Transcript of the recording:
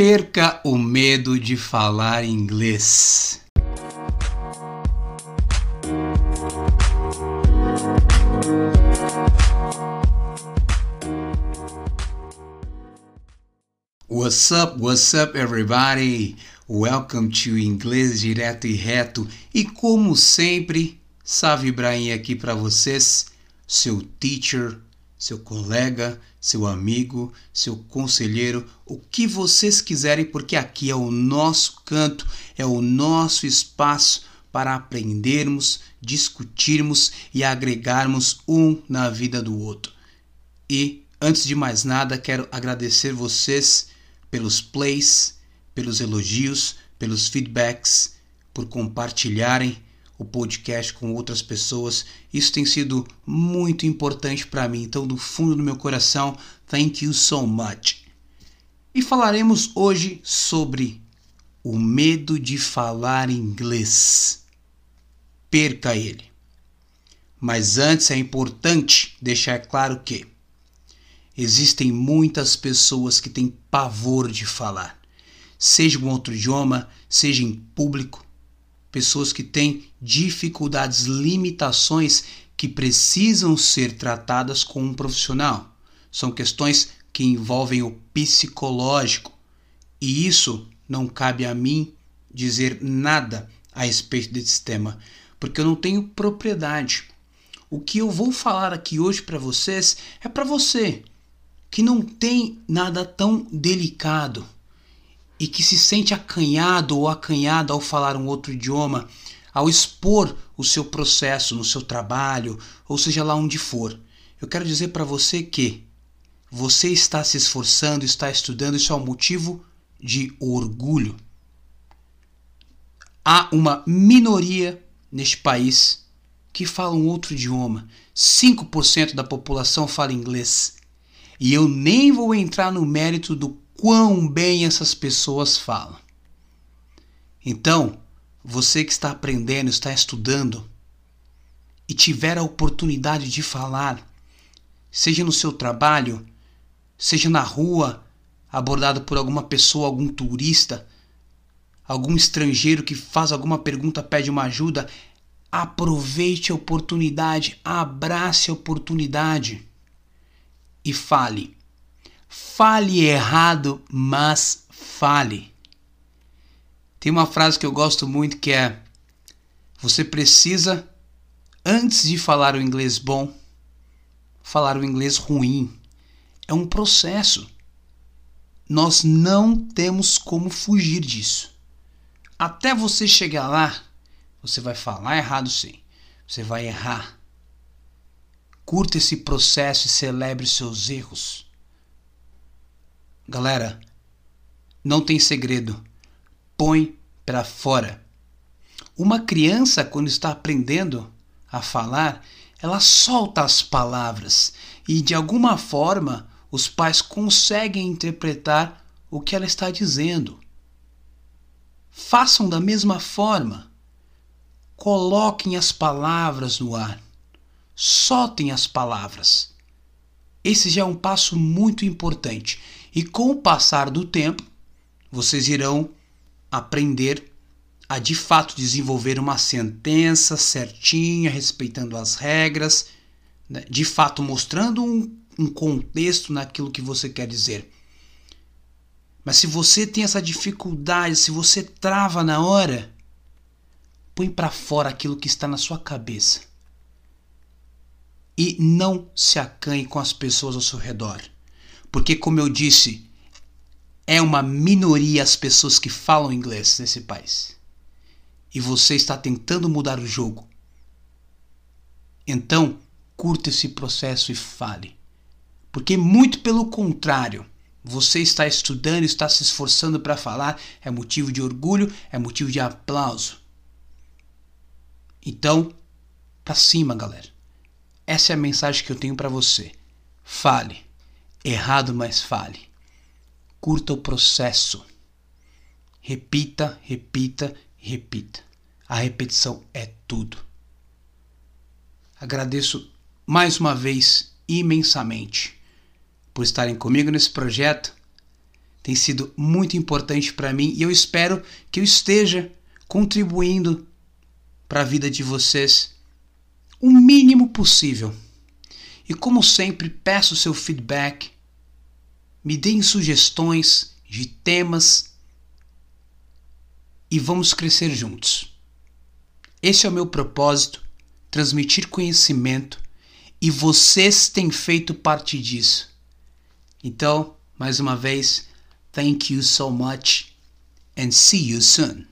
Perca o medo de falar inglês. What's up, what's up, everybody? Welcome to Inglês Direto e Reto. E como sempre, Savi Ibrahim aqui para vocês, seu teacher, seu colega, seu amigo, seu conselheiro, o que vocês quiserem, porque aqui é o nosso canto, é o nosso espaço para aprendermos, discutirmos e agregarmos um na vida do outro. E antes de mais nada, quero agradecer vocês pelos plays, pelos elogios, pelos feedbacks, por compartilharem o podcast com outras pessoas. Isso tem sido muito importante para mim. Então, do fundo do meu coração, thank you so much. E falaremos hoje sobre o medo de falar inglês. Perca ele. Mas antes é importante deixar claro que existem muitas pessoas que têm pavor de falar, seja em outro idioma, seja em público, pessoas que têm dificuldades, limitações que precisam ser tratadas com um profissional. São questões que envolvem o psicológico. E isso não cabe a mim dizer nada a respeito desse tema, porque eu não tenho propriedade. O que eu vou falar aqui hoje para vocês é para você que não tem nada tão delicado e que se sente acanhado ou acanhada ao falar um outro idioma, ao expor o seu processo no seu trabalho, ou seja lá onde for. Eu quero dizer para você que você está se esforçando, está estudando, isso é um motivo de orgulho. Há uma minoria neste país que fala um outro idioma. 5% da população fala inglês. E eu nem vou entrar no mérito do quão bem essas pessoas falam. Então, você que está aprendendo, está estudando e tiver a oportunidade de falar, seja no seu trabalho, seja na rua, abordado por alguma pessoa, algum turista, algum estrangeiro que faz alguma pergunta, pede uma ajuda, aproveite a oportunidade, abrace a oportunidade e fale. Fale errado, mas fale. Tem uma frase que eu gosto muito que é: Você precisa, antes de falar o inglês bom, falar o inglês ruim. É um processo. Nós não temos como fugir disso. Até você chegar lá, você vai falar errado sim. Você vai errar. Curta esse processo e celebre seus erros. Galera, não tem segredo. Põe para fora. Uma criança, quando está aprendendo a falar, ela solta as palavras e de alguma forma os pais conseguem interpretar o que ela está dizendo. Façam da mesma forma. Coloquem as palavras no ar. Soltem as palavras. Esse já é um passo muito importante. E com o passar do tempo, vocês irão aprender a de fato desenvolver uma sentença certinha, respeitando as regras, né? de fato mostrando um, um contexto naquilo que você quer dizer. Mas se você tem essa dificuldade, se você trava na hora, põe para fora aquilo que está na sua cabeça. E não se acanhe com as pessoas ao seu redor. Porque, como eu disse, é uma minoria as pessoas que falam inglês nesse país. E você está tentando mudar o jogo. Então, curta esse processo e fale. Porque, muito pelo contrário, você está estudando, está se esforçando para falar, é motivo de orgulho, é motivo de aplauso. Então, para cima, galera. Essa é a mensagem que eu tenho para você. Fale. Errado, mas fale. Curta o processo. Repita, repita, repita. A repetição é tudo. Agradeço mais uma vez imensamente por estarem comigo nesse projeto. tem sido muito importante para mim e eu espero que eu esteja contribuindo para a vida de vocês o mínimo possível. E como sempre, peço seu feedback, me deem sugestões de temas e vamos crescer juntos. Esse é o meu propósito, transmitir conhecimento e vocês têm feito parte disso. Então, mais uma vez, thank you so much and see you soon.